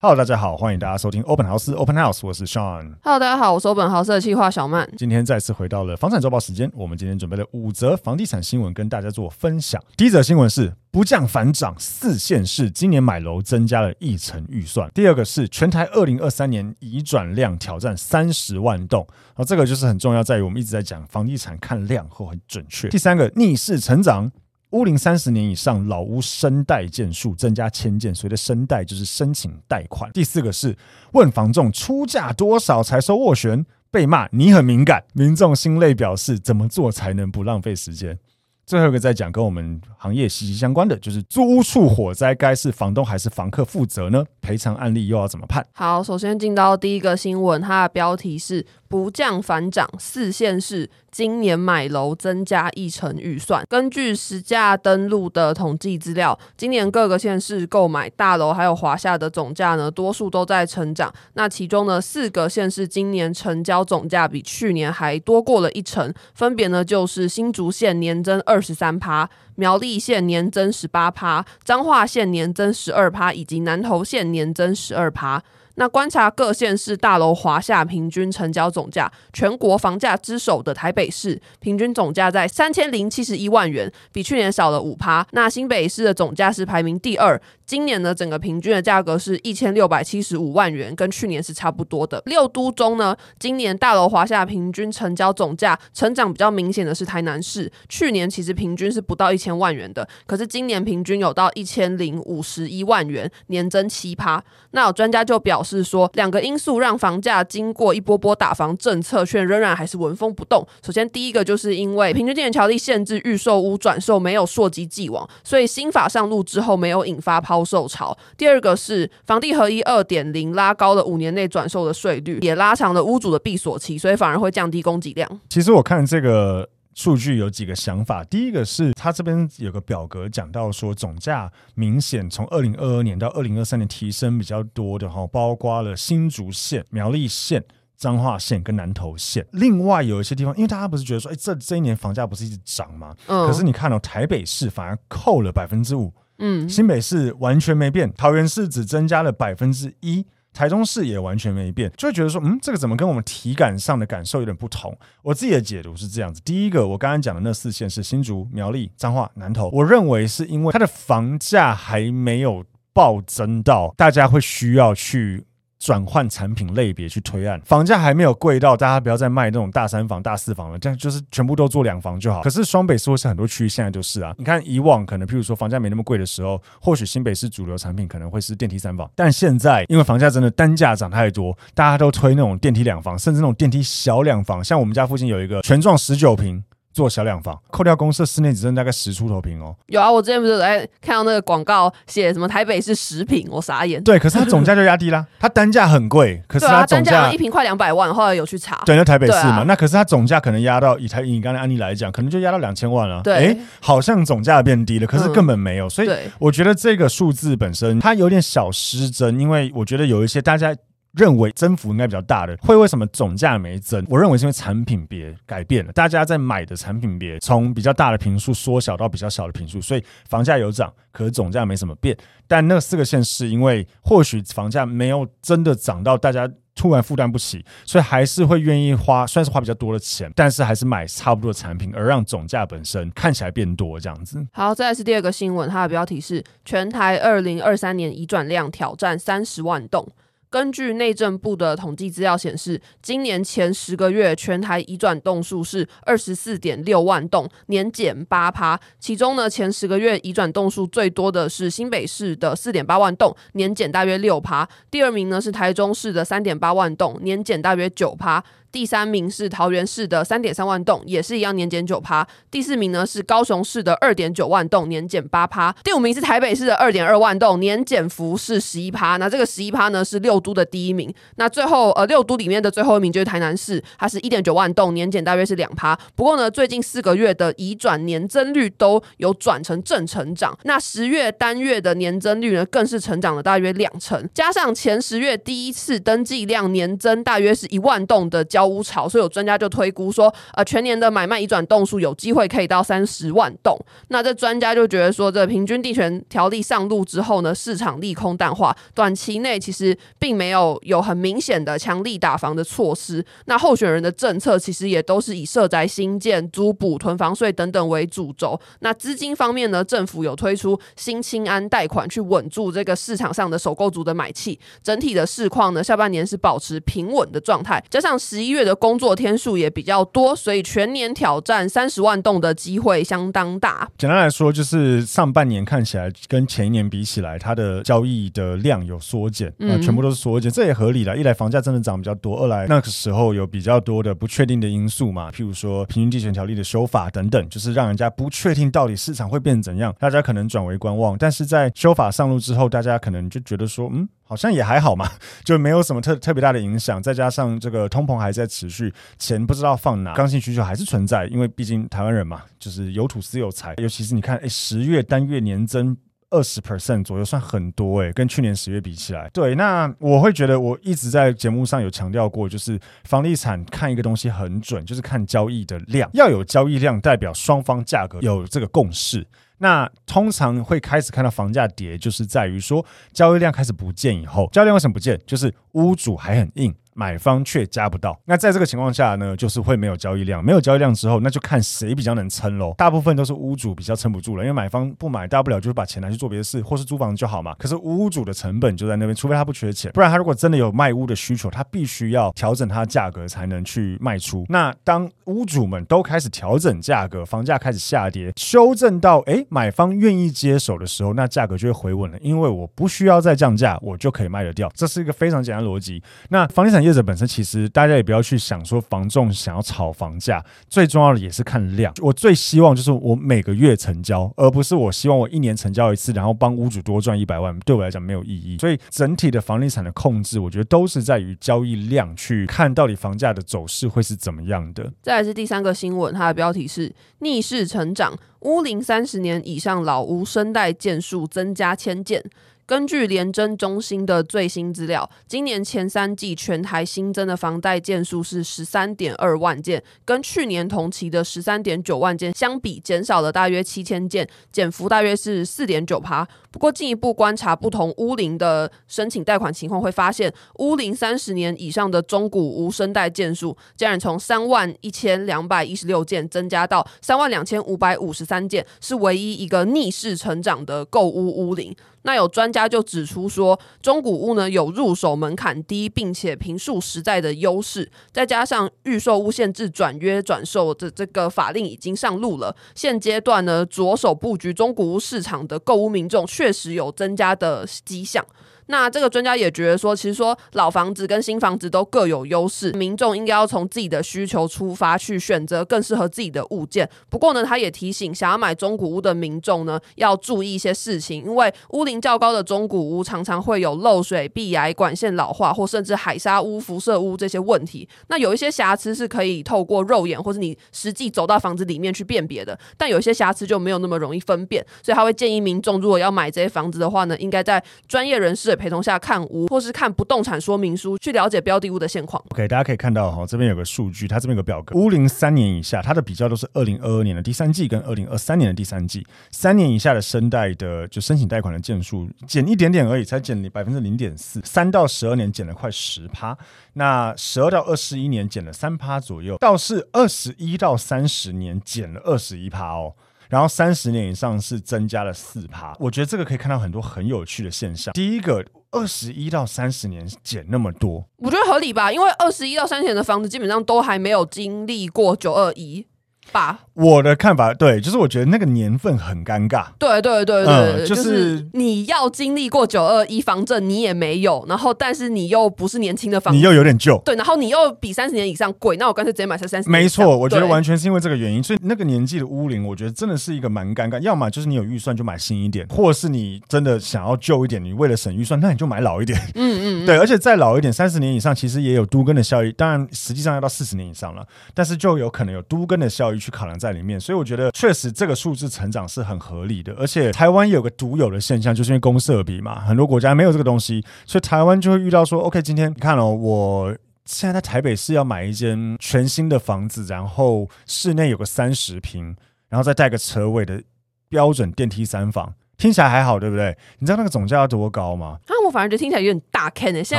Hello，大家好，欢迎大家收听 Open House Open House，我是 Sean。Hello，大家好，我是 Open House 的企划小曼。今天再次回到了房产周报时间，我们今天准备了五则房地产新闻跟大家做分享。第一则新闻是不降反涨，四县市今年买楼增加了一成预算。第二个是全台二零二三年移转量挑战三十万栋，然后这个就是很重要，在于我们一直在讲房地产看量会很准确。第三个逆势成长。屋龄三十年以上老屋生贷件数增加千件，所谓的申贷就是申请贷款。第四个是问房仲出价多少才收斡旋，被骂你很敏感，民众心累表示怎么做才能不浪费时间。最后一个在讲跟我们行业息息相关的，就是租屋处火灾该是房东还是房客负责呢？赔偿案例又要怎么判？好，首先进到第一个新闻，它的标题是。不降反涨，四县市今年买楼增加一成预算。根据实价登录的统计资料，今年各个县市购买大楼还有华厦的总价呢，多数都在成长。那其中呢，四个县市今年成交总价比去年还多过了一成，分别呢就是新竹县年增二十三趴，苗栗县年增十八趴，彰化县年增十二趴，以及南投县年增十二趴。那观察各县市大楼华夏平均成交总价，全国房价之首的台北市平均总价在三千零七十一万元，比去年少了五趴。那新北市的总价是排名第二，今年呢整个平均的价格是一千六百七十五万元，跟去年是差不多的。六都中呢，今年大楼华夏平均成交总价成长比较明显的是台南市，去年其实平均是不到一千万元的，可是今年平均有到一千零五十一万元，年增七趴。那有专家就表示。是说两个因素让房价经过一波波打房政策，却仍然还是纹风不动。首先，第一个就是因为平均地权条例限制预售屋转售没有溯及既往，所以新法上路之后没有引发抛售潮。第二个是房地合一二点零拉高了五年内转售的税率，也拉长了屋主的闭锁期，所以反而会降低供给量。其实我看这个。数据有几个想法，第一个是他这边有个表格讲到说，总价明显从二零二二年到二零二三年提升比较多的哈，包括了新竹县、苗栗县、彰化县跟南投县。另外有一些地方，因为大家不是觉得说，哎，这这一年房价不是一直涨吗？嗯。可是你看到台北市反而扣了百分之五，嗯，新北市完全没变，桃园市只增加了百分之一。台中市也完全没变，就会觉得说，嗯，这个怎么跟我们体感上的感受有点不同？我自己的解读是这样子：第一个，我刚刚讲的那四线是新竹、苗栗、彰化、南投，我认为是因为它的房价还没有暴增到大家会需要去。转换产品类别去推案，房价还没有贵到大家不要再卖那种大三房、大四房了，这样就是全部都做两房就好。可是双北市或是很多区域现在就是啊，你看以往可能譬如说房价没那么贵的时候，或许新北市主流产品可能会是电梯三房，但现在因为房价真的单价涨太多，大家都推那种电梯两房，甚至那种电梯小两房，像我们家附近有一个全幢十九坪。做小两房，扣掉公设室内只剩大概十出头平哦。有啊，我之前不是在看到那个广告写什么台北是十平，我傻眼。对，可是它总价就压低啦，它单价很贵，可是它总价一平快两百万，后来有去查。对，那台北市嘛，啊、那可是它总价可能压到以台以你刚才案例来讲，可能就压到两千万了。对，哎，好像总价变低了，可是根本没有。嗯、所以我觉得这个数字本身它有点小失真，因为我觉得有一些大家。认为增幅应该比较大的，会为什么总价没增？我认为是因为产品别改变了，大家在买的产品别从比较大的坪数缩小到比较小的坪数，所以房价有涨，可是总价没什么变。但那四个县市因为或许房价没有真的涨到大家突然负担不起，所以还是会愿意花，算是花比较多的钱，但是还是买差不多的产品，而让总价本身看起来变多这样子。好，再来是第二个新闻，它的标题是全台二零二三年移转量挑战三十万栋。根据内政部的统计资料显示，今年前十个月全台移转栋数是二十四点六万栋，年减八趴。其中呢，前十个月移转栋数最多的是新北市的四点八万栋，年减大约六趴。第二名呢是台中市的三点八万栋，年减大约九趴。第三名是桃园市的三点三万栋，也是一样年减九趴。第四名呢是高雄市的二点九万栋，年减八趴。第五名是台北市的二点二万栋，年减幅是十一趴。那这个十一趴呢是六都的第一名。那最后呃六都里面的最后一名就是台南市，它是一点九万栋，年减大约是两趴。不过呢，最近四个月的移转年增率都有转成正成长。那十月单月的年增率呢更是成长了大约两成，加上前十月第一次登记量年增大约是一万栋的。交屋潮，所以有专家就推估说，呃，全年的买卖移转栋数有机会可以到三十万栋。那这专家就觉得说，这平均地权条例上路之后呢，市场利空淡化，短期内其实并没有有很明显的强力打房的措施。那候选人的政策其实也都是以社宅新建、租补、囤房税等等为主轴。那资金方面呢，政府有推出新青安贷款去稳住这个市场上的首购族的买气。整体的市况呢，下半年是保持平稳的状态，加上十一。一月的工作天数也比较多，所以全年挑战三十万栋的机会相当大。简单来说，就是上半年看起来跟前一年比起来，它的交易的量有缩减，啊、呃，全部都是缩减，这也合理了。一来房价真的涨比较多，二来那个时候有比较多的不确定的因素嘛，譬如说平均地权条例的修法等等，就是让人家不确定到底市场会变怎样，大家可能转为观望。但是在修法上路之后，大家可能就觉得说，嗯。好像也还好嘛，就没有什么特特别大的影响。再加上这个通膨还在持续，钱不知道放哪，刚性需求还是存在。因为毕竟台湾人嘛，就是有土斯有财。尤其是你看，哎，十月单月年增二十 percent 左右，算很多哎，跟去年十月比起来。对，那我会觉得我一直在节目上有强调过，就是房地产看一个东西很准，就是看交易的量，要有交易量，代表双方价格有这个共识。那通常会开始看到房价跌，就是在于说交易量开始不见以后，交易量为什么不见？就是屋主还很硬。买方却加不到，那在这个情况下呢，就是会没有交易量，没有交易量之后，那就看谁比较能撑喽。大部分都是屋主比较撑不住了，因为买方不买，大不了就是把钱拿去做别的事，或是租房就好嘛。可是屋主的成本就在那边，除非他不缺钱，不然他如果真的有卖屋的需求，他必须要调整他的价格才能去卖出。那当屋主们都开始调整价格，房价开始下跌，修正到诶买方愿意接手的时候，那价格就会回稳了，因为我不需要再降价，我就可以卖得掉。这是一个非常简单的逻辑。那房地产业。业者本身其实大家也不要去想说房仲想要炒房价，最重要的也是看量。我最希望就是我每个月成交，而不是我希望我一年成交一次，然后帮屋主多赚一百万，对我来讲没有意义。所以整体的房地产的控制，我觉得都是在于交易量去看到底房价的走势会是怎么样的。再来是第三个新闻，它的标题是逆势成长，屋龄三十年以上老屋生代件数增加千件。根据联征中心的最新资料，今年前三季全台新增的房贷件数是十三点二万件，跟去年同期的十三点九万件相比，减少了大约七千件，减幅大约是四点九趴。不过进一步观察不同屋龄的申请贷款情况，会发现屋龄三十年以上的中古屋生贷件数竟然从三万一千两百一十六件增加到三万两千五百五十三件，是唯一一个逆势成长的购屋屋龄。那有专家就指出说，中古屋呢有入手门槛低，并且平数实在的优势，再加上预售屋限制转约转售的这个法令已经上路了，现阶段呢着手布局中古屋市场的购物民众确实有增加的迹象。那这个专家也觉得说，其实说老房子跟新房子都各有优势，民众应该要从自己的需求出发去选择更适合自己的物件。不过呢，他也提醒想要买中古屋的民众呢，要注意一些事情，因为屋龄较高的中古屋常常会有漏水、壁癌、管线老化，或甚至海砂屋、辐射屋这些问题。那有一些瑕疵是可以透过肉眼或者你实际走到房子里面去辨别的，但有些瑕疵就没有那么容易分辨，所以他会建议民众如果要买这些房子的话呢，应该在专业人士陪同下看屋，或是看不动产说明书，去了解标的物的现况。OK，大家可以看到哈，这边有个数据，它这边有个表格，屋龄三年以下，它的比较都是二零二二年的第三季跟二零二三年的第三季，三年以下的生贷的就申请贷款的件数减一点点而已，才减百分之零点四，三到十二年减了快十趴，那十二到二十一年减了三趴左右，倒是二十一到三十年减了二十一趴哦。然后三十年以上是增加了四趴，我觉得这个可以看到很多很有趣的现象。第一个，二十一到三十年减那么多，我觉得合理吧，因为二十一到三十年的房子基本上都还没有经历过九二一。吧，我的看法对，就是我觉得那个年份很尴尬。对对对对，嗯、就是、就是、你要经历过九二一房证，你也没有，然后但是你又不是年轻的房，你又有点旧，对，然后你又比三十年以上贵，那我干脆直接买才三十。没错，我觉得完全是因为这个原因，所以那个年纪的屋龄，我觉得真的是一个蛮尴尬。要么就是你有预算就买新一点，或是你真的想要旧一点，你为了省预算，那你就买老一点。嗯嗯，对，而且再老一点，三十年以上其实也有都根的效益，当然实际上要到四十年以上了，但是就有可能有都根的效益去考量在里面。所以我觉得确实这个数字成长是很合理的，而且台湾有个独有的现象，就是因为公社比嘛，很多国家没有这个东西，所以台湾就会遇到说，OK，今天你看哦，我现在在台北市要买一间全新的房子，然后室内有个三十平，然后再带个车位的标准电梯三房。听起来还好，对不对？你知道那个总价要多高吗？啊，我反而觉得听起来有点大坑诶。现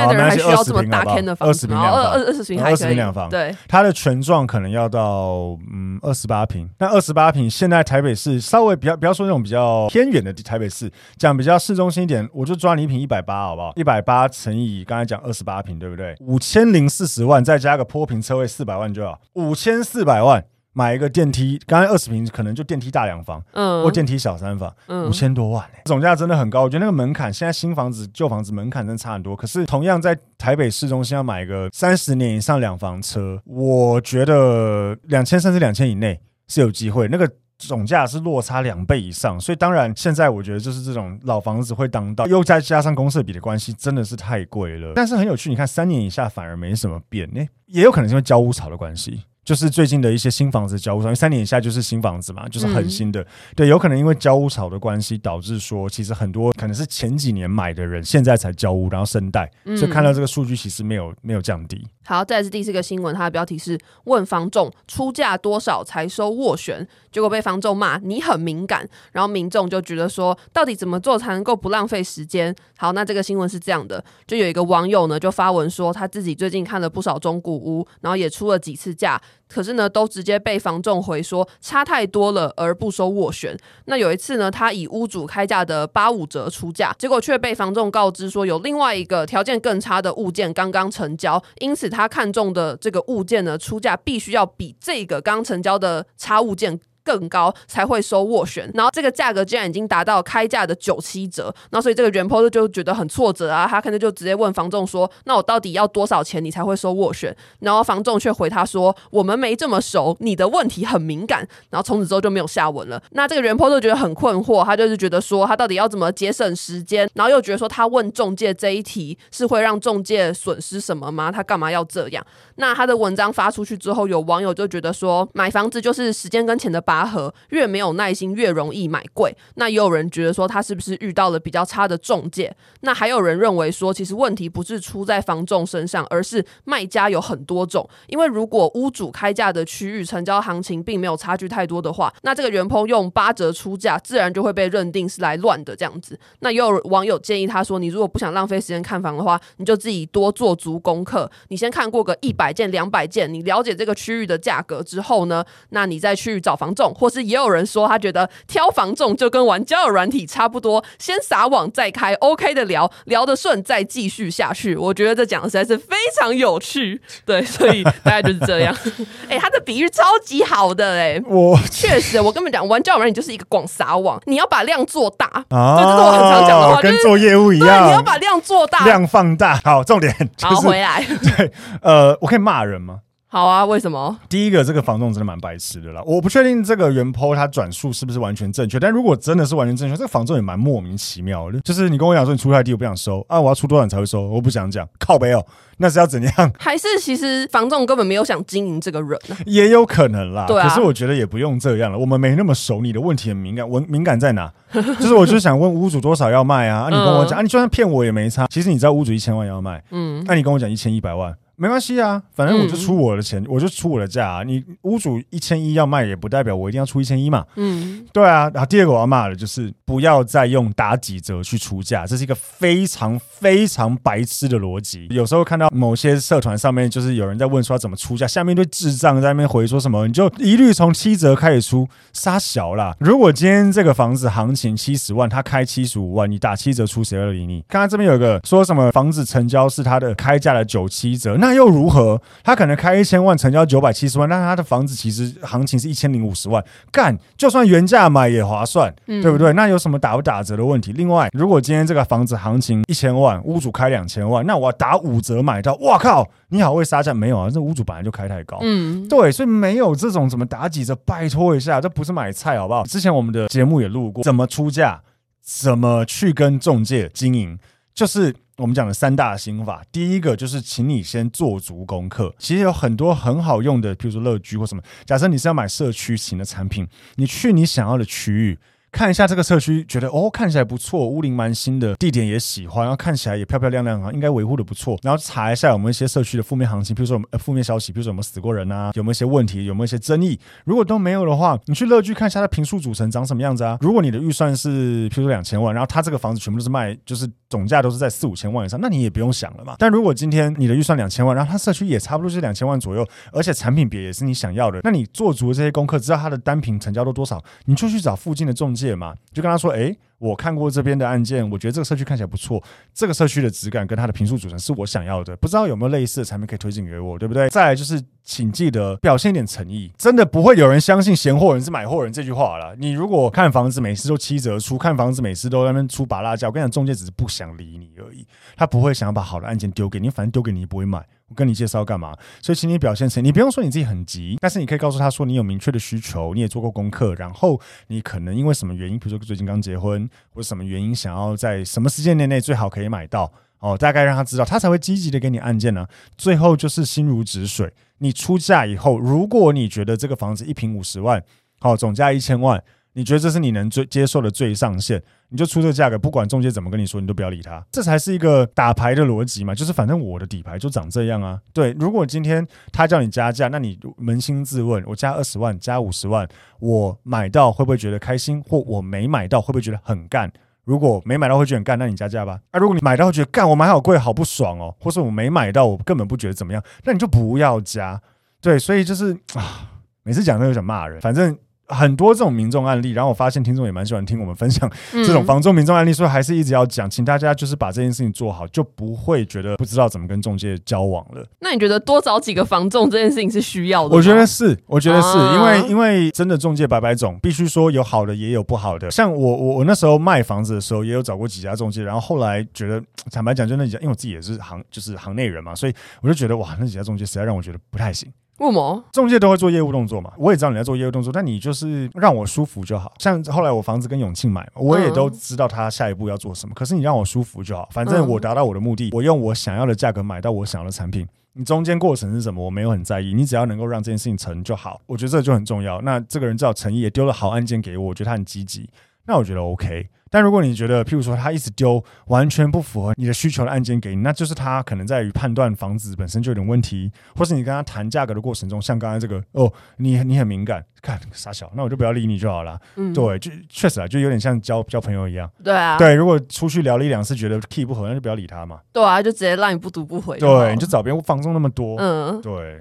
在的人还需要这么大坑的房子？二二二十坪，二十平两房。对，它的全幢可能要到嗯二十八平。那二十八平，现在台北市稍微比较，不要说那种比较偏远的台北市，讲比较市中心一点，我就抓你一平一百八，好不好？一百八乘以刚才讲二十八平，对不对？五千零四十万，再加个坡平车位四百万就要，五千四百万。买一个电梯，刚才二十平可能就电梯大两房，嗯，或电梯小三房，嗯，五千多万，欸，总价真的很高。我觉得那个门槛，现在新房子、旧房子门槛真的差很多。可是同样在台北市中心要买一个三十年以上两房车，我觉得两千甚至两千以内是有机会。那个总价是落差两倍以上，所以当然现在我觉得就是这种老房子会当道，又再加上公设比的关系，真的是太贵了。但是很有趣，你看三年以下反而没什么变，呢，也有可能是因为交屋潮的关系。就是最近的一些新房子交屋潮，因为三年以下就是新房子嘛，就是很新的。嗯、对，有可能因为交屋潮的关系，导致说其实很多可能是前几年买的人，现在才交屋，然后生贷，嗯、所以看到这个数据其实没有没有降低。好，再来是第四个新闻，它的标题是问房仲出价多少才收斡旋，结果被房仲骂你很敏感，然后民众就觉得说到底怎么做才能够不浪费时间？好，那这个新闻是这样的，就有一个网友呢就发文说他自己最近看了不少中古屋，然后也出了几次价。可是呢，都直接被房仲回说差太多了，而不收斡旋。那有一次呢，他以屋主开价的八五折出价，结果却被房仲告知说有另外一个条件更差的物件刚刚成交，因此他看中的这个物件呢，出价必须要比这个刚成交的差物件更高才会收斡旋，然后这个价格竟然已经达到开价的九七折，那所以这个原 po 就觉得很挫折啊，他可能就直接问房仲说：“那我到底要多少钱你才会收斡旋？”然后房仲却回他说：“我们没这么熟，你的问题很敏感。”然后从此之后就没有下文了。那这个原 po 就觉得很困惑，他就是觉得说他到底要怎么节省时间，然后又觉得说他问中介这一题是会让中介损失什么吗？他干嘛要这样？那他的文章发出去之后，有网友就觉得说买房子就是时间跟钱的把拔河，越没有耐心越容易买贵。那也有人觉得说他是不是遇到了比较差的中介？那还有人认为说，其实问题不是出在房仲身上，而是卖家有很多种。因为如果屋主开价的区域成交行情并没有差距太多的话，那这个原 PO 用八折出价，自然就会被认定是来乱的这样子。那也有网友建议他说，你如果不想浪费时间看房的话，你就自己多做足功课，你先看过个一百件、两百件，你了解这个区域的价格之后呢，那你再去找房仲，或是也有人说他觉得挑房重就跟玩交友软体差不多，先撒网再开，OK 的聊，聊得顺再继续下去。我觉得这讲的实在是非常有趣，对，所以大概就是这样。哎、欸，他的比喻超级好的、欸，哎，我确实，我跟你们讲，玩交友软体就是一个广撒网，你要把量做大啊，这是我很常讲的话，跟做业务一样，你要把量做大，量放大。好，重点、就是、好回来，对，呃，我可以骂人吗？好啊，为什么？第一个，这个房仲真的蛮白痴的啦。我不确定这个原 po 他转述是不是完全正确，但如果真的是完全正确，这个房仲也蛮莫名其妙的。就是你跟我讲说你出太低，我不想收啊，我要出多少才会收？我不想讲，靠背哦，那是要怎样？还是其实房仲根本没有想经营这个人呢？也有可能啦。对啊。可是我觉得也不用这样了，我们没那么熟，你的问题很敏感。我敏感在哪？就是我就想问屋主多少要卖啊？啊，你跟我讲、嗯、啊，你就算骗我也没差。其实你知道屋主一千万要卖，嗯，那、啊、你跟我讲一千一百万。没关系啊，反正我就出我的钱，嗯、我就出我的价啊。你屋主一千一要卖，也不代表我一定要出一千一嘛。嗯，对啊。然后第二个我要骂的就是不要再用打几折去出价，这是一个非常非常白痴的逻辑。有时候看到某些社团上面就是有人在问说怎么出价，下面一堆智障在那边回说什么，你就一律从七折开始出，杀小啦。如果今天这个房子行情七十万，他开七十五万，你打七折出，谁会理你？刚刚这边有个说什么房子成交是他的开价的九七折，那。那又如何？他可能开一千万，成交九百七十万，但他的房子其实行情是一千零五十万，干就算原价买也划算，嗯、对不对？那有什么打不打折的问题？另外，如果今天这个房子行情一千万，屋主开两千万，那我要打五折买到，哇靠！你好会杀价没有啊？这屋主本来就开太高，嗯，对，所以没有这种怎么打几折，拜托一下，这不是买菜好不好？之前我们的节目也录过，怎么出价，怎么去跟中介经营，就是。我们讲的三大心法，第一个就是请你先做足功课。其实有很多很好用的，譬如说乐居或什么。假设你是要买社区型的产品，你去你想要的区域。看一下这个社区，觉得哦，看起来不错，屋龄蛮新的，地点也喜欢，然后看起来也漂漂亮亮啊，应该维护的不错。然后查一下有没有一些社区的负面行情，比如说有没有负面消息，比如说有没有死过人啊，有没有一些问题，有没有一些争议。如果都没有的话，你去乐居看一下它平数组成长什么样子啊。如果你的预算是比如说两千万，然后它这个房子全部都是卖，就是总价都是在四五千万以上，那你也不用想了嘛。但如果今天你的预算两千万，然后它社区也差不多是两千万左右，而且产品别也是你想要的，那你做足了这些功课，知道它的单品成交都多少，你就去找附近的仲介嘛，就跟他。说，哎，我看过这边的案件，我觉得这个社区看起来不错，这个社区的质感跟它的坪数组成是我想要的，不知道有没有类似的产品可以推荐给我，对不对？再来就是，请记得表现一点诚意，真的不会有人相信嫌货人是买货人这句话了。你如果看房子每次都七折出，看房子每次都那边出拔辣椒，我跟你讲，中介只是不想理你而已，他不会想要把好的案件丢给你，反正丢给你也不会买。我跟你介绍干嘛？所以请你表现成，你不用说你自己很急，但是你可以告诉他说你有明确的需求，你也做过功课，然后你可能因为什么原因，比如说最近刚结婚，或者什么原因想要在什么时间内内最好可以买到哦，大概让他知道，他才会积极的给你按键呢。最后就是心如止水，你出价以后，如果你觉得这个房子一平五十万，好，总价一千万。你觉得这是你能最接受的最上限，你就出这个价格，不管中介怎么跟你说，你都不要理他，这才是一个打牌的逻辑嘛。就是反正我的底牌就长这样啊。对，如果今天他叫你加价，那你扪心自问，我加二十万，加五十万，我买到会不会觉得开心？或我没买到会不会觉得很干？如果没买到会觉得很干，那你加价吧。啊，如果你买到会觉得干，我买好贵，好不爽哦。或是我没买到，我根本不觉得怎么样，那你就不要加。对，所以就是啊，每次讲都有想骂人，反正。很多这种民众案例，然后我发现听众也蛮喜欢听我们分享这种房仲民众案例，所以还是一直要讲，请大家就是把这件事情做好，就不会觉得不知道怎么跟中介交往了。那你觉得多找几个房仲这件事情是需要的？我觉得是，我觉得是、啊、因为因为真的中介百百种，必须说有好的也有不好的。像我我我那时候卖房子的时候，也有找过几家中介，然后后来觉得坦白讲，就那几家，因为我自己也是行就是行内人嘛，所以我就觉得哇，那几家中介实在让我觉得不太行。为什么？仲介都会做业务动作嘛，我也知道你在做业务动作，但你就是让我舒服就好。像后来我房子跟永庆买，我也都知道他下一步要做什么，可是你让我舒服就好，反正我达到我的目的，我用我想要的价格买到我想要的产品。你中间过程是什么，我没有很在意，你只要能够让这件事情成就好，我觉得这就很重要。那这个人至少诚意，也丢了好案件给我，我觉得他很积极，那我觉得 OK。但如果你觉得，譬如说他一直丢完全不符合你的需求的案件给你，那就是他可能在于判断房子本身就有点问题，或是你跟他谈价格的过程中，像刚才这个哦，你你很敏感，看傻小，那我就不要理你就好了。嗯，对，就确实啊，就有点像交交朋友一样。对啊，对，如果出去聊了一两次，觉得 key 不合，那就不要理他嘛。对啊，就直接让你不读不回。对，你就找别人房仲那么多。嗯，对。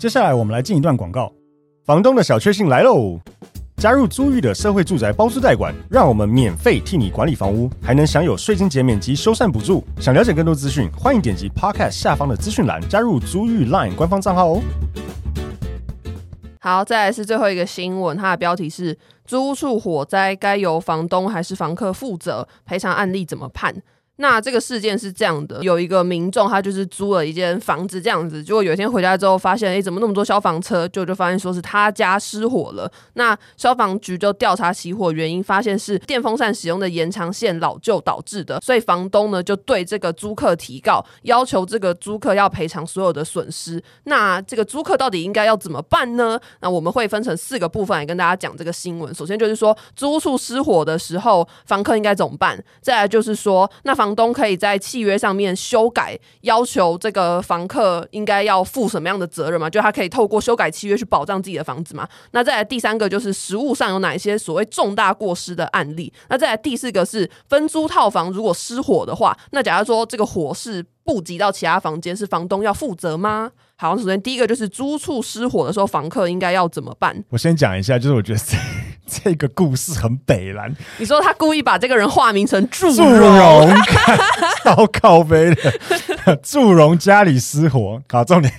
接下来我们来进一段广告，房东的小确幸来喽。加入租寓的社会住宅包租代管，让我们免费替你管理房屋，还能享有税金减免及修缮补助。想了解更多资讯，欢迎点击 Podcast 下方的资讯栏，加入租寓 Line 官方账号哦。好，再来是最后一个新闻，它的标题是：租屋处火灾该由房东还是房客负责？赔偿案例怎么判？那这个事件是这样的，有一个民众，他就是租了一间房子，这样子，结果有一天回家之后，发现，哎，怎么那么多消防车？就就发现说是他家失火了。那消防局就调查起火原因，发现是电风扇使用的延长线老旧导致的。所以房东呢就对这个租客提告，要求这个租客要赔偿所有的损失。那这个租客到底应该要怎么办呢？那我们会分成四个部分来跟大家讲这个新闻。首先就是说，租处失火的时候，房客应该怎么办？再来就是说，那房房东可以在契约上面修改，要求这个房客应该要负什么样的责任嘛？就他可以透过修改契约去保障自己的房子嘛？那再来第三个就是实物上有哪些所谓重大过失的案例？那再来第四个是分租套房如果失火的话，那假如说这个火是不及到其他房间，是房东要负责吗？好，首先第一个就是租处失火的时候，房客应该要怎么办？我先讲一下，就是我觉得这这个故事很北蓝。你说他故意把这个人化名成祝祝融，超靠背的祝融家里失火。好，重点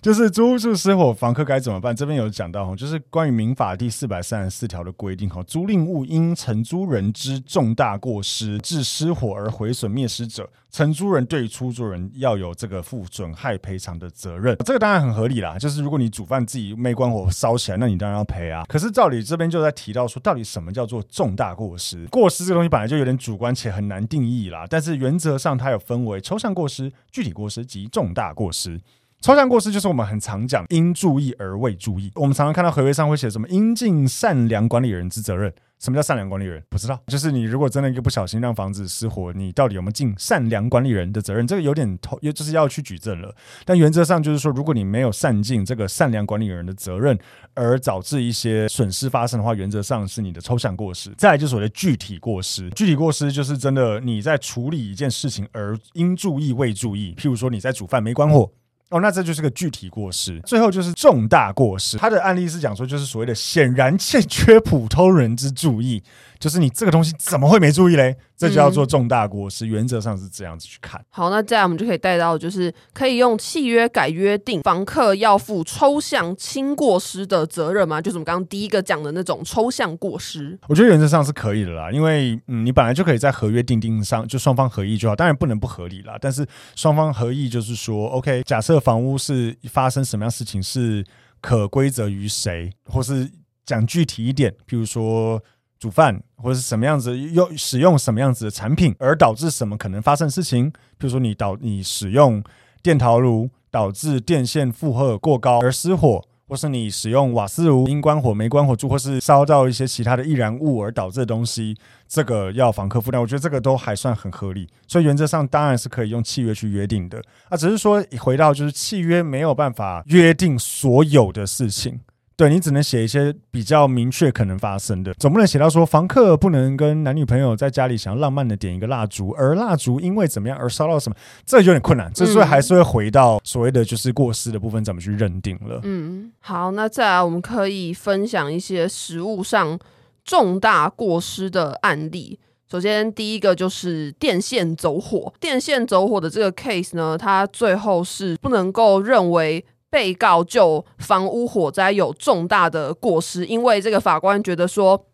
就是租处失火，房客该怎么办？这边有讲到哈，就是关于民法第四百三十四条的规定哈，租赁物因承租人之重大过失致失火而毁损灭失者。承租人对出租人要有这个负损害赔偿的责任，这个当然很合理啦。就是如果你煮饭自己没关火烧起来，那你当然要赔啊。可是照理这边就在提到说，到底什么叫做重大过失？过失这个东西本来就有点主观且很难定义啦。但是原则上它有分为抽象过失、具体过失及重大过失。抽象过失就是我们很常讲应注意而未注意。我们常常看到合约上会写什么应尽善良管理人之责任。什么叫善良管理人？不知道，就是你如果真的一个不小心让房子失火，你到底有没有尽善良管理人的责任？这个有点头，就是要去举证了。但原则上就是说，如果你没有善尽这个善良管理人的责任，而导致一些损失发生的话，原则上是你的抽象过失。再来就是所谓的具体过失，具体过失就是真的你在处理一件事情而应注意未注意，譬如说你在煮饭没关火。哦，那这就是个具体过失。最后就是重大过失，他的案例是讲说，就是所谓的显然欠缺普通人之注意。就是你这个东西怎么会没注意嘞？这就叫做重大过失。嗯、原则上是这样子去看。好，那这样我们就可以带到，就是可以用契约改约定，房客要负抽象轻过失的责任吗？就是我们刚刚第一个讲的那种抽象过失。我觉得原则上是可以的啦，因为嗯，你本来就可以在合约订定上就双方合意就好，当然不能不合理啦。但是双方合意就是说，OK，假设房屋是发生什么样事情是可归责于谁，或是讲具体一点，譬如说。煮饭或者是什么样子用使用什么样子的产品，而导致什么可能发生事情？比如说你导你使用电陶炉导致电线负荷过高而失火，或是你使用瓦斯炉因关火没关火住，或是烧到一些其他的易燃物而导致的东西，这个要房客负担。我觉得这个都还算很合理，所以原则上当然是可以用契约去约定的。啊，只是说回到就是契约没有办法约定所有的事情。对，你只能写一些比较明确可能发生的，总不能写到说房客不能跟男女朋友在家里想要浪漫的点一个蜡烛，而蜡烛因为怎么样而烧到什么，这有点困难。这所以还是会回到所谓的就是过失的部分怎么去认定了。嗯，好，那再来我们可以分享一些实物上重大过失的案例。首先第一个就是电线走火，电线走火的这个 case 呢，它最后是不能够认为。被告就房屋火灾有重大的过失，因为这个法官觉得说，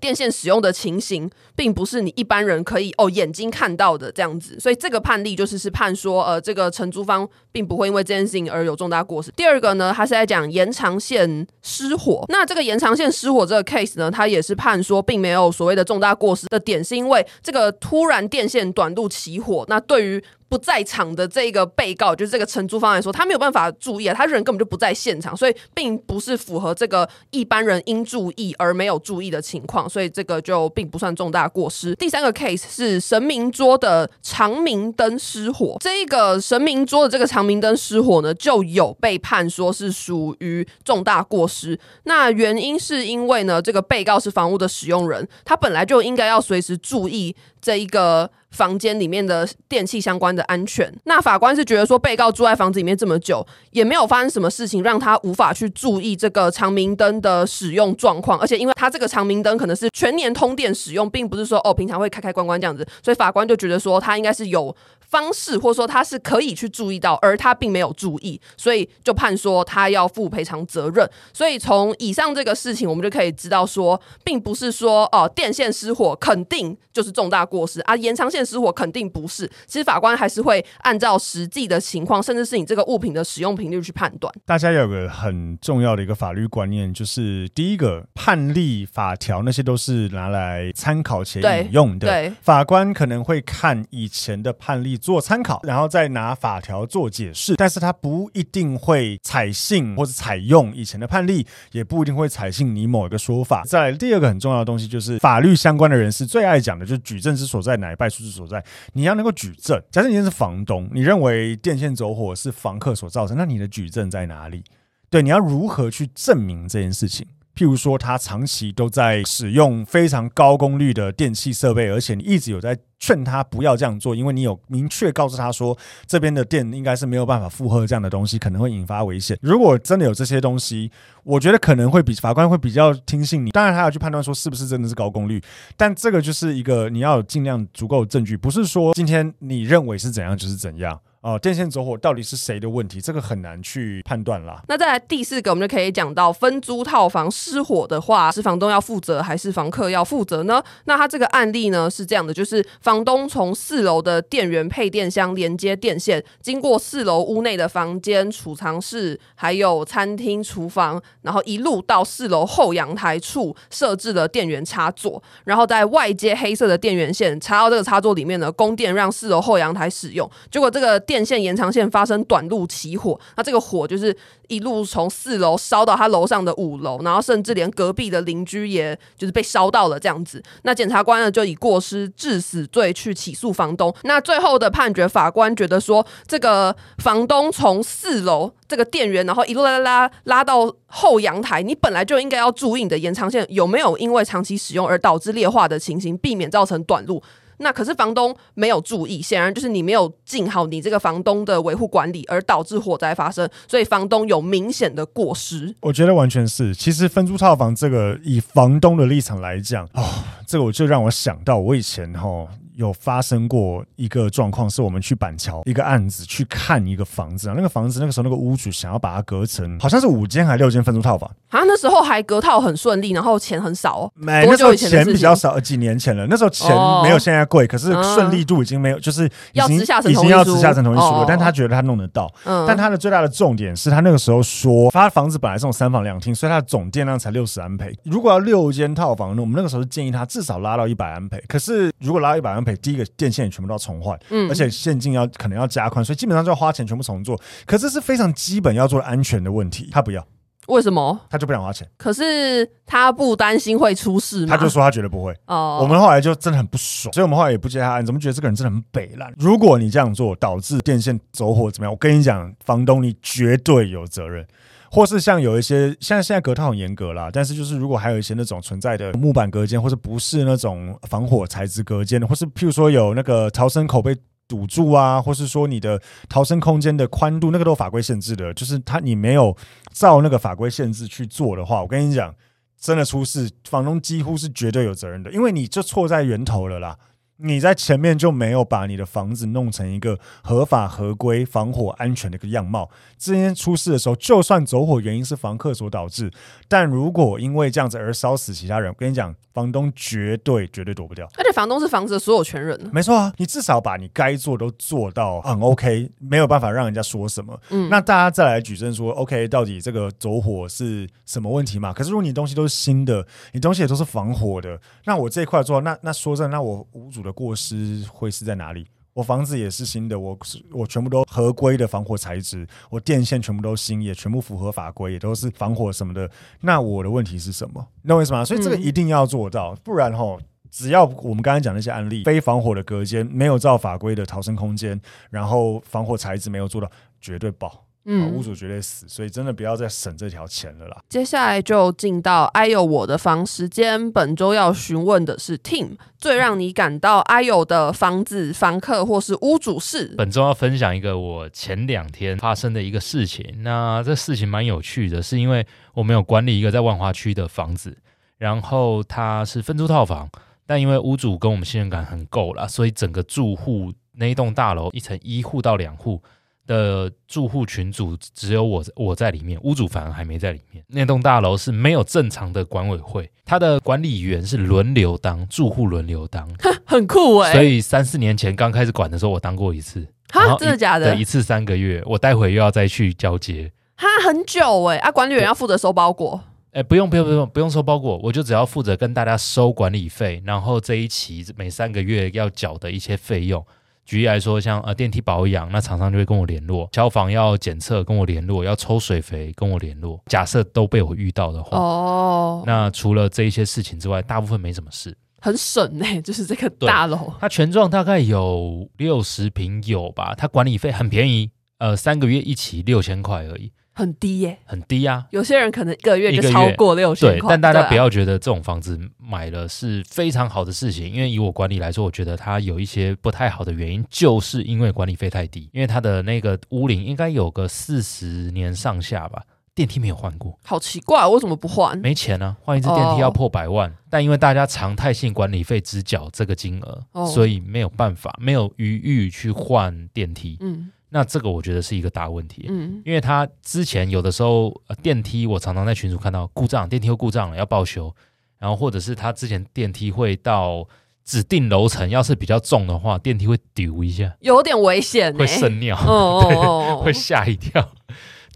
电线使用的情形，并不是你一般人可以哦眼睛看到的这样子，所以这个判例就是是判说，呃，这个承租方并不会因为这件事情而有重大过失。第二个呢，他是在讲延长线失火，那这个延长线失火这个 case 呢，他也是判说，并没有所谓的重大过失的点，是因为这个突然电线短路起火，那对于不在场的这个被告，就是这个承租方来说，他没有办法注意啊，他人根本就不在现场，所以并不是符合这个一般人应注意而没有注意的情况，所以这个就并不算重大过失。第三个 case 是神明桌的长明灯失火，这个神明桌的这个长明灯失火呢，就有被判说是属于重大过失。那原因是因为呢，这个被告是房屋的使用人，他本来就应该要随时注意这一个。房间里面的电器相关的安全，那法官是觉得说，被告住在房子里面这么久，也没有发生什么事情让他无法去注意这个长明灯的使用状况，而且因为他这个长明灯可能是全年通电使用，并不是说哦平常会开开关关这样子，所以法官就觉得说他应该是有。方式，或者说他是可以去注意到，而他并没有注意，所以就判说他要负赔偿责任。所以从以上这个事情，我们就可以知道说，并不是说哦、呃、电线失火肯定就是重大过失啊，延长线失火肯定不是。其实法官还是会按照实际的情况，甚至是你这个物品的使用频率去判断。大家有个很重要的一个法律观念，就是第一个判例法条那些都是拿来参考且引用的。对，对，法官可能会看以前的判例。做参考，然后再拿法条做解释。但是他不一定会采信或者采用以前的判例，也不一定会采信你某一个说法。再第二个很重要的东西就是法律相关的人士最爱讲的就是举证之所在，乃败诉之所在。你要能够举证。假设你是房东，你认为电线走火是房客所造成，那你的举证在哪里？对，你要如何去证明这件事情？譬如说，他长期都在使用非常高功率的电器设备，而且你一直有在劝他不要这样做，因为你有明确告诉他说，这边的电应该是没有办法负荷这样的东西，可能会引发危险。如果真的有这些东西，我觉得可能会比法官会比较听信你。当然，他要去判断说是不是真的是高功率，但这个就是一个你要尽量足够的证据，不是说今天你认为是怎样就是怎样。呃，电线走火到底是谁的问题？这个很难去判断啦。那再来第四个，我们就可以讲到分租套房失火的话，是房东要负责还是房客要负责呢？那他这个案例呢是这样的，就是房东从四楼的电源配电箱连接电线，经过四楼屋内的房间、储藏室，还有餐厅、厨房，然后一路到四楼后阳台处设置了电源插座，然后在外接黑色的电源线插到这个插座里面呢，供电让四楼后阳台使用。结果这个电线延长线发生短路起火，那这个火就是一路从四楼烧到他楼上的五楼，然后甚至连隔壁的邻居也就是被烧到了这样子。那检察官呢就以过失致死罪去起诉房东。那最后的判决，法官觉得说，这个房东从四楼这个电源，然后一路拉拉拉拉到后阳台，你本来就应该要注意你的延长线有没有因为长期使用而导致劣化的情形，避免造成短路。那可是房东没有注意，显然就是你没有尽好你这个房东的维护管理，而导致火灾发生，所以房东有明显的过失。我觉得完全是。其实分租套房这个，以房东的立场来讲，哦，这个我就让我想到我以前哈。有发生过一个状况，是我们去板桥一个案子去看一个房子啊，那个房子那个时候那个屋主想要把它隔成好像是五间还是六间分租套房，好像那时候还隔套很顺利，然后钱很少哦，没，那时候钱比较少，几年前了，那时候钱没有现在贵，可是顺利度已经没有，就是已经已经要直下层同意书了，但他觉得他弄得到，但他的最大的重点是他那个时候说，他房子本来是种三房两厅，所以他的总电量才六十安培，如果要六间套房，那我们那个时候是建议他至少拉到一百安培，可是如果拉到一百安培，第一个电线也全部都要重换，嗯，而且线径要可能要加宽，所以基本上就要花钱全部重做。可是这是非常基本要做的安全的问题，他不要，为什么？他就不想花钱。可是他不担心会出事吗？他就说他绝对不会。哦，我们后来就真的很不爽，所以我们后来也不接他案，怎么觉得这个人真的很北烂？如果你这样做导致电线走火怎么样？我跟你讲，房东你绝对有责任。或是像有一些，像现在隔套很严格啦，但是就是如果还有一些那种存在的木板隔间，或者不是那种防火材质隔间的，或是譬如说有那个逃生口被堵住啊，或是说你的逃生空间的宽度，那个都有法规限制的，就是他你没有照那个法规限制去做的话，我跟你讲，真的出事，房东几乎是绝对有责任的，因为你就错在源头了啦。你在前面就没有把你的房子弄成一个合法合规、防火安全的一个样貌。今天出事的时候，就算走火原因是房客所导致，但如果因为这样子而烧死其他人，我跟你讲，房东绝对绝对躲不掉。而且房东是房子的所有权人。没错啊，你至少把你该做都做到很 OK，没有办法让人家说什么。嗯，那大家再来举证说 OK，到底这个走火是什么问题嘛？可是如果你东西都是新的，你东西也都是防火的，那我这一块做，那那说真的，那我无主的。过失会是在哪里？我房子也是新的，我我全部都合规的防火材质，我电线全部都新，也全部符合法规，也都是防火什么的。那我的问题是什么？你懂我意思吗？所以这个一定要做到，不然吼，只要我们刚才讲那些案例，非防火的隔间，没有照法规的逃生空间，然后防火材质没有做到，绝对爆。嗯，屋主绝对死，所以真的不要再省这条钱了啦。接下来就进到哎呦我的房时间，本周要询问的是 Tim，最让你感到哎呦的房子、房客或是屋主是。本周要分享一个我前两天发生的一个事情，那这事情蛮有趣的，是因为我们有管理一个在万华区的房子，然后它是分租套房，但因为屋主跟我们信任感很够了，所以整个住户那一栋大楼一层一户到两户。的住户群组只有我我在里面，屋主反而还没在里面。那栋大楼是没有正常的管委会，它的管理员是轮流当，住户轮流当，很酷哎、欸。所以三四年前刚开始管的时候，我当过一次，哈，真的假的？一次三个月，我待会又要再去交接，哈，很久哎、欸。啊，管理员要负责收包裹，哎，不用不用不用不用收包裹，我就只要负责跟大家收管理费，然后这一期每三个月要缴的一些费用。举例来说，像呃电梯保养，那厂商就会跟我联络；消防要检测，跟我联络；要抽水肥，跟我联络。假设都被我遇到的话，哦，那除了这一些事情之外，大部分没什么事，很省呢、欸。就是这个大楼，它全幢大概有六十平有吧，它管理费很便宜，呃，三个月一起六千块而已。很低耶、欸，很低啊！有些人可能一个月就超过六千块。对，但大家不要觉得这种房子买了是非常好的事情，因为以我管理来说，我觉得它有一些不太好的原因，就是因为管理费太低。因为它的那个屋龄应该有个四十年上下吧，电梯没有换过，好奇怪，为什么不换？没钱啊，换一次电梯要破百万。哦、但因为大家常态性管理费只缴这个金额，哦、所以没有办法，没有余裕去换电梯。嗯。那这个我觉得是一个大问题，嗯，因为他之前有的时候电梯，我常常在群组看到故障，电梯又故障了要报修，然后或者是他之前电梯会到指定楼层，要是比较重的话，电梯会丢一下，有点危险，会渗尿，哦哦哦。会吓一跳。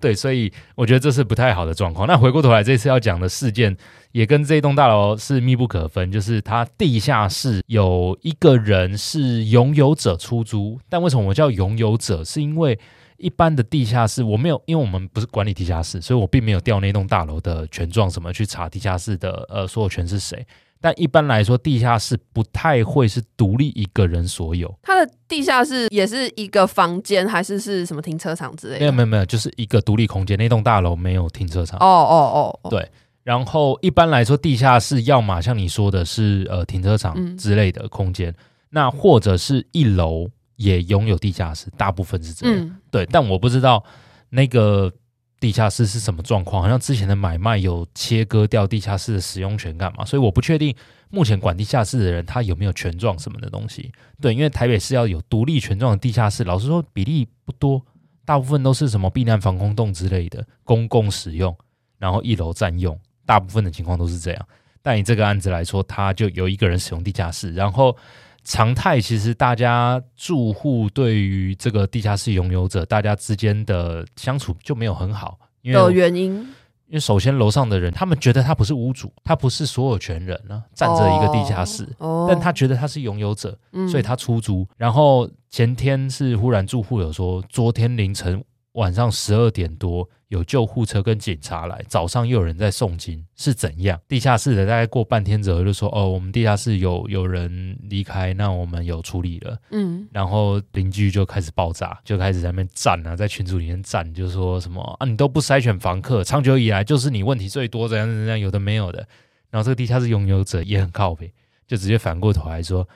对，所以我觉得这是不太好的状况。那回过头来，这次要讲的事件也跟这栋大楼是密不可分，就是它地下室有一个人是拥有者出租。但为什么我叫拥有者？是因为一般的地下室我没有，因为我们不是管理地下室，所以我并没有调那栋大楼的权状什么去查地下室的呃所有权是谁。但一般来说，地下室不太会是独立一个人所有。它的地下室也是一个房间，还是是什么停车场之类的？没有没有没有，就是一个独立空间。那栋大楼没有停车场。哦哦哦，对。然后一般来说，地下室要么像你说的是呃停车场之类的空间，嗯、那或者是一楼也拥有地下室，大部分是这样。嗯、对，但我不知道那个。地下室是什么状况？好像之前的买卖有切割掉地下室的使用权干嘛？所以我不确定目前管地下室的人他有没有权状什么的东西。对，因为台北市要有独立权状的地下室，老实说比例不多，大部分都是什么避难防空洞之类的公共使用，然后一楼占用，大部分的情况都是这样。但以这个案子来说，他就有一个人使用地下室，然后。常态其实，大家住户对于这个地下室拥有者，大家之间的相处就没有很好，因为有原因。因为首先楼上的人，他们觉得他不是屋主，他不是所有权人呢，占着一个地下室，哦、但他觉得他是拥有者，嗯、所以他出租。嗯、然后前天是忽然住户有说，昨天凌晨。晚上十二点多，有救护车跟警察来，早上又有人在诵经，是怎样？地下室的大概过半天之后就说：“哦，我们地下室有有人离开，那我们有处理了。”嗯，然后邻居就开始爆炸，就开始在那边站啊，在群组里面站，就说什么啊，你都不筛选房客，长久以来就是你问题最多，怎样怎样，有的没有的。然后这个地下室拥有者也很靠北，就直接反过头来说啊。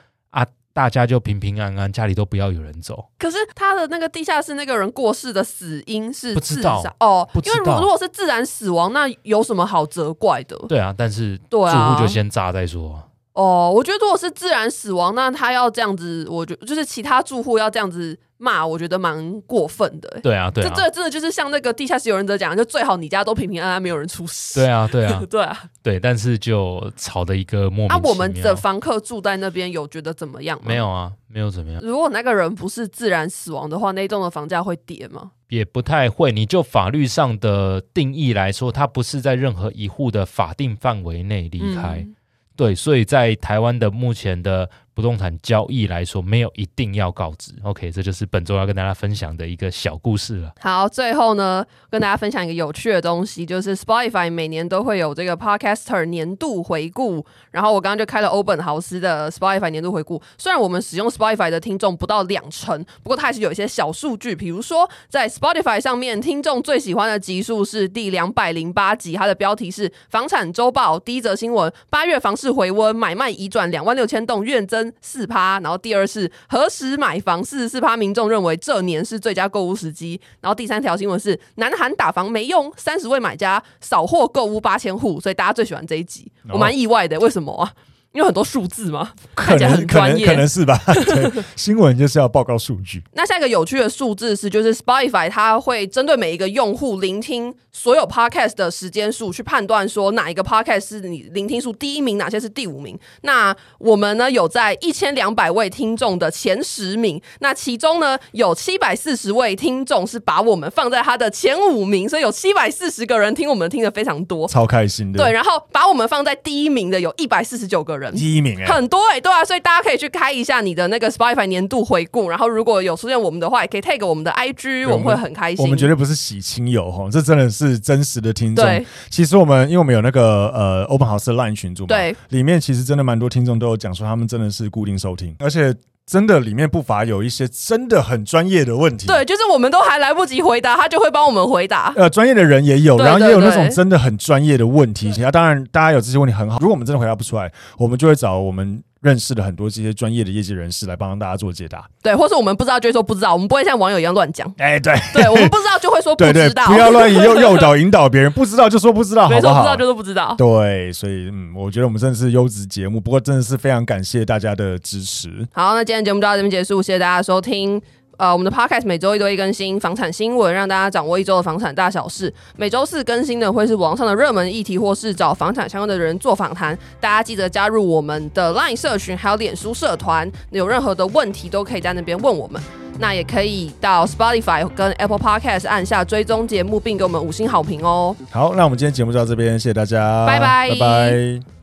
大家就平平安安，家里都不要有人走。可是他的那个地下室那个人过世的死因是自杀哦，因为如果是自然死亡，那有什么好责怪的？对啊，但是住户就先炸再说。哦，我觉得如果是自然死亡，那他要这样子，我觉得就是其他住户要这样子。骂我觉得蛮过分的。欸，对啊，对啊，这这真的就是像那个地下室有人在讲，就最好你家都平平安安，没有人出事。对啊，对啊，对啊，对，但是就吵的一个莫名其妙。啊，我们的房客住在那边有觉得怎么样吗？没有啊，没有怎么样。如果那个人不是自然死亡的话，那一栋的房价会跌吗？也不太会。你就法律上的定义来说，他不是在任何一户的法定范围内离开。嗯、对，所以在台湾的目前的。不动产交易来说，没有一定要告知。OK，这就是本周要跟大家分享的一个小故事了。好，最后呢，跟大家分享一个有趣的东西，就是 Spotify 每年都会有这个 Podcaster 年度回顾。然后我刚刚就开了欧本豪斯的 Spotify 年度回顾。虽然我们使用 Spotify 的听众不到两成，不过它还是有一些小数据。比如说，在 Spotify 上面，听众最喜欢的集数是第两百零八集，它的标题是《房产周报》第一则新闻：八月房市回温，买卖移转两万六千栋，月增。四趴，然后第二是何时买房，四十四趴民众认为这年是最佳购物时机。然后第三条新闻是南韩打房没用，三十位买家扫货购物八千户，所以大家最喜欢这一集，我蛮意外的，为什么啊？有很多数字吗？可能很专业可，能是吧。对，新闻就是要报告数据。那下一个有趣的数字是，就是 Spotify 它会针对每一个用户聆听所有 Podcast 的时间数，去判断说哪一个 Podcast 是你聆听数第一名，哪些是第五名。那我们呢有在一千两百位听众的前十名，那其中呢有七百四十位听众是把我们放在他的前五名，所以有七百四十个人听我们听的非常多，超开心的。对，然后把我们放在第一名的有一百四十九个人。第一名哎、欸，很多哎、欸，对啊，所以大家可以去开一下你的那个 Spotify 年度回顾，然后如果有出现我们的话，也可以 tag 我们的 IG，我们会很开心。我们绝对不是喜亲友哈，这真的是真实的听众。对，其实我们因为我们有那个呃 Open House Line 群组嘛，对，里面其实真的蛮多听众都有讲说他们真的是固定收听，而且。真的，里面不乏有一些真的很专业的问题。对，就是我们都还来不及回答，他就会帮我们回答。呃，专业的人也有，对对对，然后也有那种真的很专业的问题。那当然，大家有这些问题很好。如果我们真的回答不出来，我们就会找我们。认识了很多这些专业的业界人士来帮大家做解答，对，或是我们不知道就会说不知道，我们不会像网友一样乱讲。哎、欸，对，对，我们不知道就会说不知道，对对对，不要乱诱诱导引导别人，不知道就说不知道，没错，好不知道就说不知道。对，所以嗯，我觉得我们真的是优质节目，不过真的是非常感谢大家的支持。好，那今天节目就到这边结束，谢谢大家收听。呃，我们的 podcast 每周一都会更新房产新闻，让大家掌握一周的房产大小事。每周四更新的会是网上的热门议题，或是找房产相关的人做访谈。大家记得加入我们的 LINE 社群，还有脸书社团，有任何的问题都可以在那边问我们。那也可以到 Spotify 跟 Apple Podcast 按下追踪节目，并给我们五星好评哦。好，那我们今天节目就到这边，谢谢大家，拜拜，拜拜。